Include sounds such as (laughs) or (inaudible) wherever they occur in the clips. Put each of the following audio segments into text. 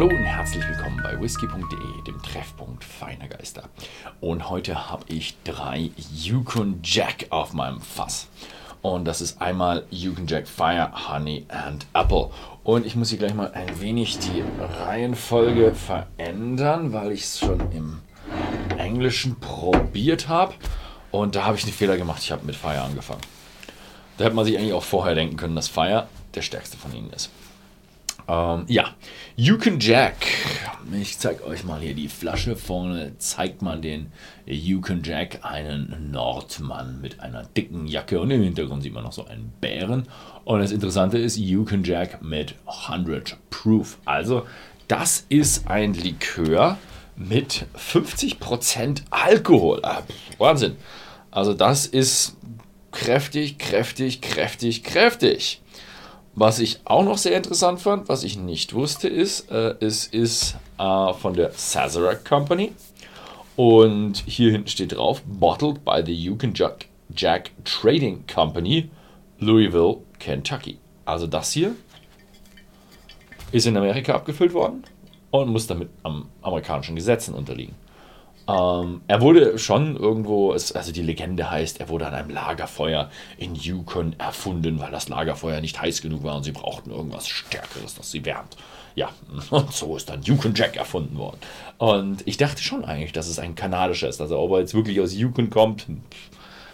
Hallo und herzlich willkommen bei whisky.de, dem Treffpunkt feiner Geister. Und heute habe ich drei Yukon Jack auf meinem Fass. Und das ist einmal Yukon Jack Fire, Honey and Apple. Und ich muss hier gleich mal ein wenig die Reihenfolge verändern, weil ich es schon im Englischen probiert habe. Und da habe ich einen Fehler gemacht. Ich habe mit Fire angefangen. Da hätte man sich eigentlich auch vorher denken können, dass Fire der stärkste von ihnen ist. Ähm, ja, Yukon Jack. Ich zeige euch mal hier die Flasche. Vorne zeigt man den Yukon Jack, einen Nordmann mit einer dicken Jacke und im Hintergrund sieht man noch so einen Bären. Und das Interessante ist Yukon Jack mit 100 Proof. Also, das ist ein Likör mit 50% Alkohol. Ah, Wahnsinn. Also, das ist kräftig, kräftig, kräftig, kräftig. Was ich auch noch sehr interessant fand, was ich nicht wusste, ist, äh, es ist äh, von der Sazerac Company. Und hier hinten steht drauf, bottled by the Yukon Jack, Jack Trading Company, Louisville, Kentucky. Also das hier ist in Amerika abgefüllt worden und muss damit am amerikanischen Gesetzen unterliegen. Ähm, er wurde schon irgendwo, also die Legende heißt, er wurde an einem Lagerfeuer in Yukon erfunden, weil das Lagerfeuer nicht heiß genug war und sie brauchten irgendwas Stärkeres, das sie wärmt. Ja, (laughs) und so ist dann Yukon Jack erfunden worden. Und ich dachte schon eigentlich, dass es ein kanadischer ist. Also ob er jetzt wirklich aus Yukon kommt,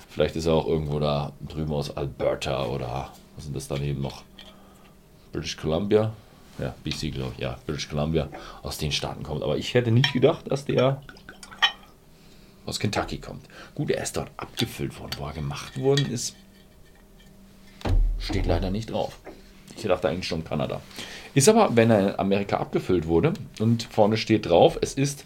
vielleicht ist er auch irgendwo da drüben aus Alberta oder was sind das daneben noch? British Columbia? Ja, BC, glaube ich. Ja, British Columbia aus den Staaten kommt. Aber ich hätte nicht gedacht, dass der aus Kentucky kommt. Gut, er ist dort abgefüllt worden. Wo er gemacht worden ist, steht leider nicht drauf. Ich dachte eigentlich schon Kanada. Ist aber, wenn er in Amerika abgefüllt wurde und vorne steht drauf, es ist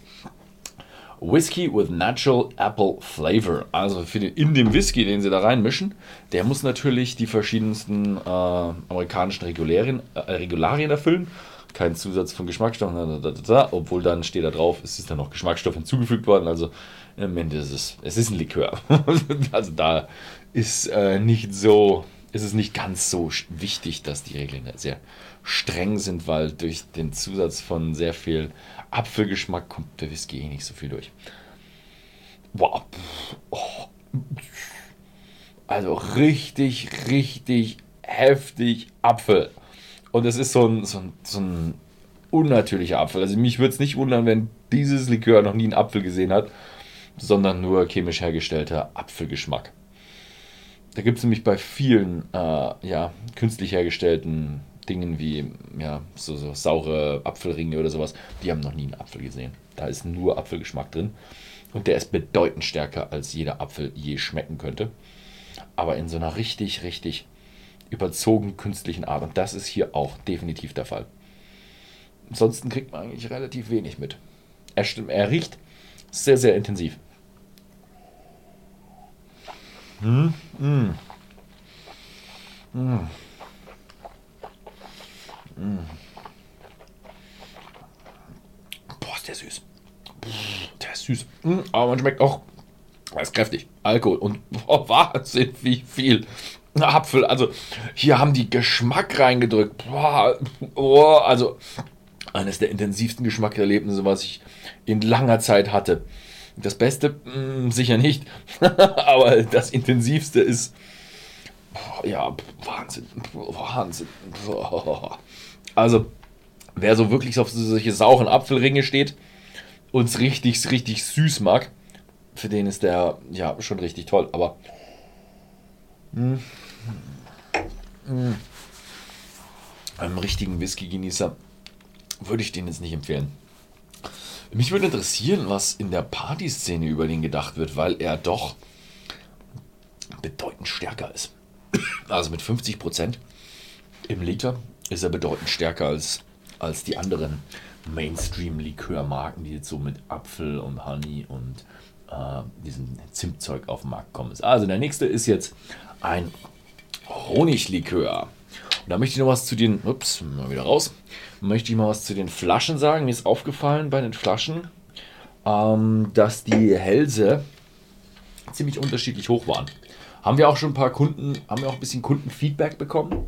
Whisky with Natural Apple Flavor. Also für den, in dem Whisky, den sie da reinmischen, der muss natürlich die verschiedensten äh, amerikanischen Regularien, äh, Regularien erfüllen kein Zusatz von Geschmacksstoffen, obwohl dann steht da drauf, es ist dann noch Geschmacksstoff hinzugefügt worden. Also im Ende ist es, es ist ein Likör. (laughs) also da ist äh, nicht so, ist es nicht ganz so wichtig, dass die Regeln sehr streng sind, weil durch den Zusatz von sehr viel Apfelgeschmack kommt der Whisky eh nicht so viel durch. Wow. Oh. Also richtig, richtig heftig Apfel. Und es ist so ein, so ein, so ein unnatürlicher Apfel. Also mich würde es nicht wundern, wenn dieses Likör noch nie einen Apfel gesehen hat, sondern nur chemisch hergestellter Apfelgeschmack. Da gibt es nämlich bei vielen äh, ja, künstlich hergestellten Dingen wie ja, so, so saure Apfelringe oder sowas, die haben noch nie einen Apfel gesehen. Da ist nur Apfelgeschmack drin. Und der ist bedeutend stärker, als jeder Apfel je schmecken könnte. Aber in so einer richtig, richtig überzogen künstlichen Art. Und das ist hier auch definitiv der Fall. Ansonsten kriegt man eigentlich relativ wenig mit. Er, er riecht sehr, sehr intensiv. Mm, mm. Mm. Mm. Boah, ist der süß. Der ist süß. Mm, aber man schmeckt auch, er ist kräftig. Alkohol und boah, (laughs) Wahnsinn, wie viel Apfel. Also hier haben die Geschmack reingedrückt. Boah, oh, also eines der intensivsten Geschmackserlebnisse, was ich in langer Zeit hatte. Das Beste mh, hm, sicher nicht, (laughs) aber das Intensivste ist ja Wahnsinn, Wahnsinn. Also wer so wirklich auf solche sauren Apfelringe steht und es richtig, richtig süß mag, für den ist der ja schon richtig toll. Aber mh, einem richtigen Whisky-Genießer würde ich den jetzt nicht empfehlen. Mich würde interessieren, was in der Partyszene über den gedacht wird, weil er doch bedeutend stärker ist. Also mit 50% im Liter ist er bedeutend stärker als, als die anderen Mainstream-Likörmarken, die jetzt so mit Apfel und Honey und äh, diesem Zimtzeug auf den Markt kommen. Also der nächste ist jetzt ein Honiglikör. Und da möchte ich noch was zu den, ups, mal wieder raus, möchte ich mal was zu den Flaschen sagen. Mir ist aufgefallen bei den Flaschen, ähm, dass die Hälse ziemlich unterschiedlich hoch waren. Haben wir auch schon ein paar Kunden, haben wir auch ein bisschen Kundenfeedback bekommen.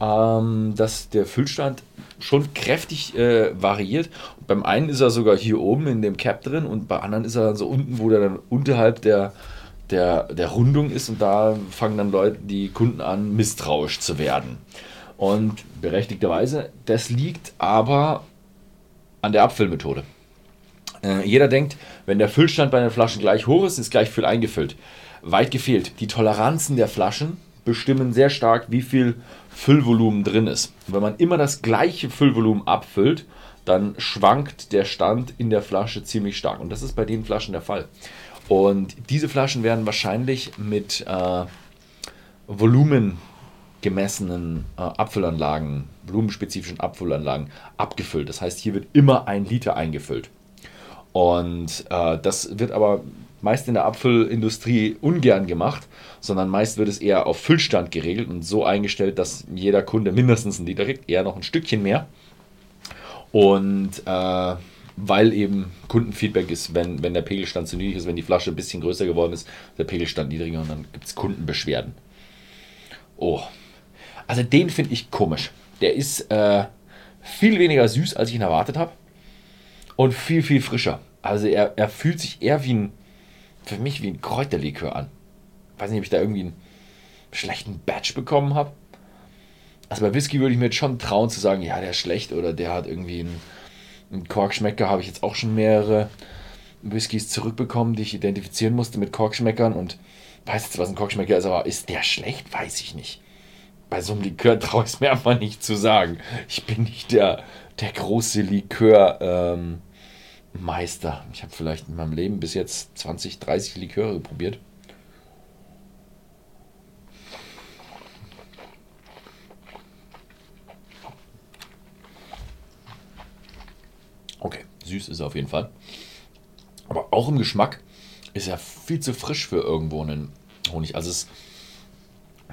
ähm, dass der Füllstand schon kräftig äh, variiert. beim einen ist er sogar hier oben in dem Cap drin und bei anderen ist er dann so unten, wo der dann unterhalb der, der, der Rundung ist und da fangen dann Leute, die Kunden an, misstrauisch zu werden. Und berechtigterweise, das liegt aber an der Abfüllmethode. Äh, jeder denkt, wenn der Füllstand bei den Flaschen gleich hoch ist, ist gleich viel eingefüllt. Weit gefehlt. Die Toleranzen der Flaschen bestimmen sehr stark, wie viel Füllvolumen drin ist. Und wenn man immer das gleiche Füllvolumen abfüllt, dann schwankt der Stand in der Flasche ziemlich stark. Und das ist bei den Flaschen der Fall. Und diese Flaschen werden wahrscheinlich mit äh, Volumen äh, Abfüllanlagen, volumenspezifischen Abfüllanlagen abgefüllt. Das heißt, hier wird immer ein Liter eingefüllt. Und äh, das wird aber meist in der Abfüllindustrie ungern gemacht, sondern meist wird es eher auf Füllstand geregelt und so eingestellt, dass jeder Kunde mindestens ein Liter kriegt, eher noch ein Stückchen mehr. Und äh, weil eben Kundenfeedback ist, wenn, wenn der Pegelstand zu niedrig ist, wenn die Flasche ein bisschen größer geworden ist, der Pegelstand niedriger und dann gibt es Kundenbeschwerden. Oh, also den finde ich komisch. Der ist äh, viel weniger süß, als ich ihn erwartet habe. Und viel, viel frischer. Also er, er fühlt sich eher wie ein, für mich wie ein Kräuterlikör an. Ich weiß nicht, ob ich da irgendwie einen schlechten Batch bekommen habe. Also bei Whisky würde ich mir jetzt schon trauen zu sagen, ja, der ist schlecht oder der hat irgendwie einen, Korkschmecker. Habe ich jetzt auch schon mehrere Whiskys zurückbekommen, die ich identifizieren musste mit Korkschmeckern und weiß jetzt, was ein Korkschmecker ist, aber ist der schlecht? Weiß ich nicht bei so einem Likör (laughs) traue ich es mir einfach nicht zu sagen. Ich bin nicht der, der große Likörmeister. Ähm, ich habe vielleicht in meinem Leben bis jetzt 20, 30 Liköre probiert. Okay, süß ist er auf jeden Fall. Aber auch im Geschmack ist er viel zu frisch für irgendwo einen Honig. Also es ist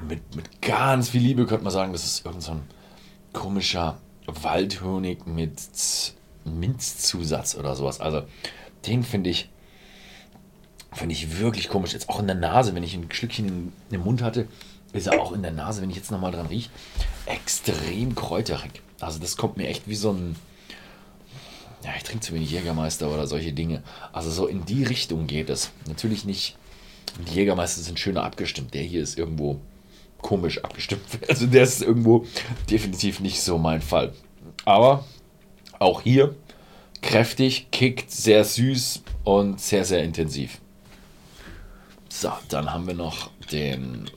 mit, mit ganz viel Liebe könnte man sagen, das ist irgendein so komischer Waldhonig mit Minzzusatz oder sowas. Also den finde ich, finde ich wirklich komisch. Jetzt auch in der Nase, wenn ich ein Schlückchen in den Mund hatte, ist er auch in der Nase, wenn ich jetzt nochmal dran rieche, extrem kräuterig. Also das kommt mir echt wie so ein, ja, ich trinke zu wenig Jägermeister oder solche Dinge. Also so in die Richtung geht es. Natürlich nicht, die Jägermeister sind schöner abgestimmt. Der hier ist irgendwo komisch abgestimmt. (laughs) Also der ist irgendwo definitiv nicht so mein Fall. Aber auch hier kräftig, kickt, sehr süß und sehr, sehr intensiv. So, dann haben wir noch den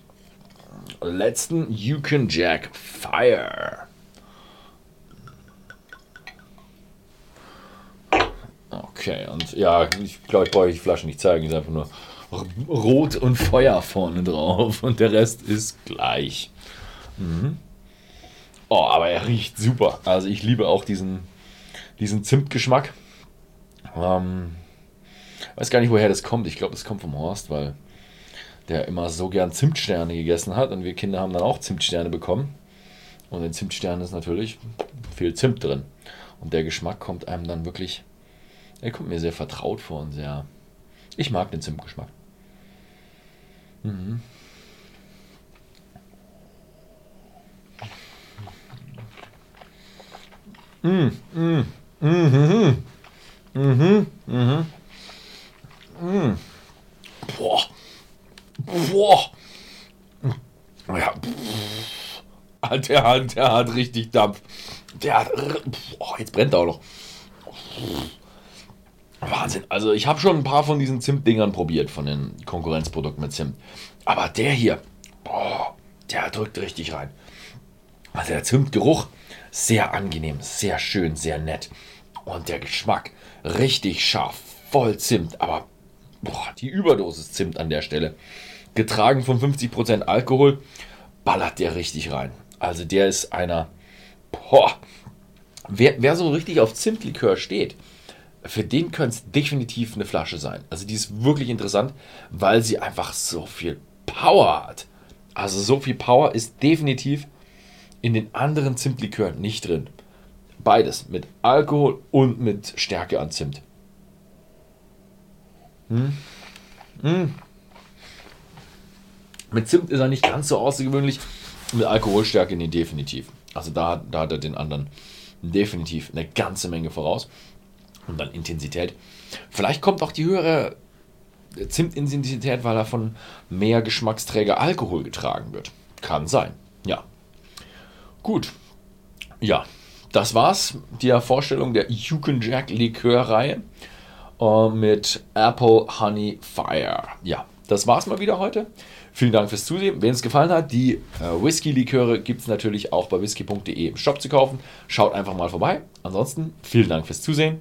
letzten Yukon Jack Fire. Okay, und ja, ich glaube, ich brauche die Flasche nicht zeigen, ist einfach nur Rot und Feuer vorne drauf und der Rest ist gleich. Mhm. Oh, aber er riecht super. Also ich liebe auch diesen, diesen Zimtgeschmack. Ähm, weiß gar nicht, woher das kommt. Ich glaube, das kommt vom Horst, weil der immer so gern Zimtsterne gegessen hat und wir Kinder haben dann auch Zimtsterne bekommen. Und in Zimtsternen ist natürlich viel Zimt drin. Und der Geschmack kommt einem dann wirklich, er kommt mir sehr vertraut vor und sehr, ich mag den Zimtgeschmack. Mhm. Mm, mm, mhm. Mhm. Mhm. Mhm. Boah. Boah. Ja. Der hat, der hat richtig Dampf. Der hat. Boah, jetzt brennt er auch noch. Wahnsinn. Also ich habe schon ein paar von diesen Zimtdingern probiert, von den Konkurrenzprodukten mit Zimt. Aber der hier, boah, der drückt richtig rein. Also der Zimtgeruch, sehr angenehm, sehr schön, sehr nett. Und der Geschmack, richtig scharf, voll Zimt. Aber boah, die Überdosis Zimt an der Stelle. Getragen von 50% Alkohol, ballert der richtig rein. Also der ist einer, boah, wer, wer so richtig auf Zimtlikör steht, für den könnte es definitiv eine Flasche sein. Also die ist wirklich interessant, weil sie einfach so viel Power hat. Also so viel Power ist definitiv in den anderen Zimtlikören nicht drin. Beides, mit Alkohol und mit Stärke an Zimt. Hm? Hm. Mit Zimt ist er nicht ganz so außergewöhnlich. Mit Alkoholstärke, nee, definitiv. Also da, da hat er den anderen definitiv eine ganze Menge voraus. Und dann Intensität. Vielleicht kommt auch die höhere Zimtintensität, weil er von mehr Geschmacksträger Alkohol getragen wird. Kann sein. Ja. Gut. Ja, das war's. Die Vorstellung der Yukon Jack Likörreihe äh, mit Apple Honey Fire. Ja, das war's mal wieder heute. Vielen Dank fürs Zusehen. Wenn es gefallen hat, die äh, Whisky-Liköre gibt es natürlich auch bei whisky.de im Shop zu kaufen. Schaut einfach mal vorbei. Ansonsten vielen Dank fürs Zusehen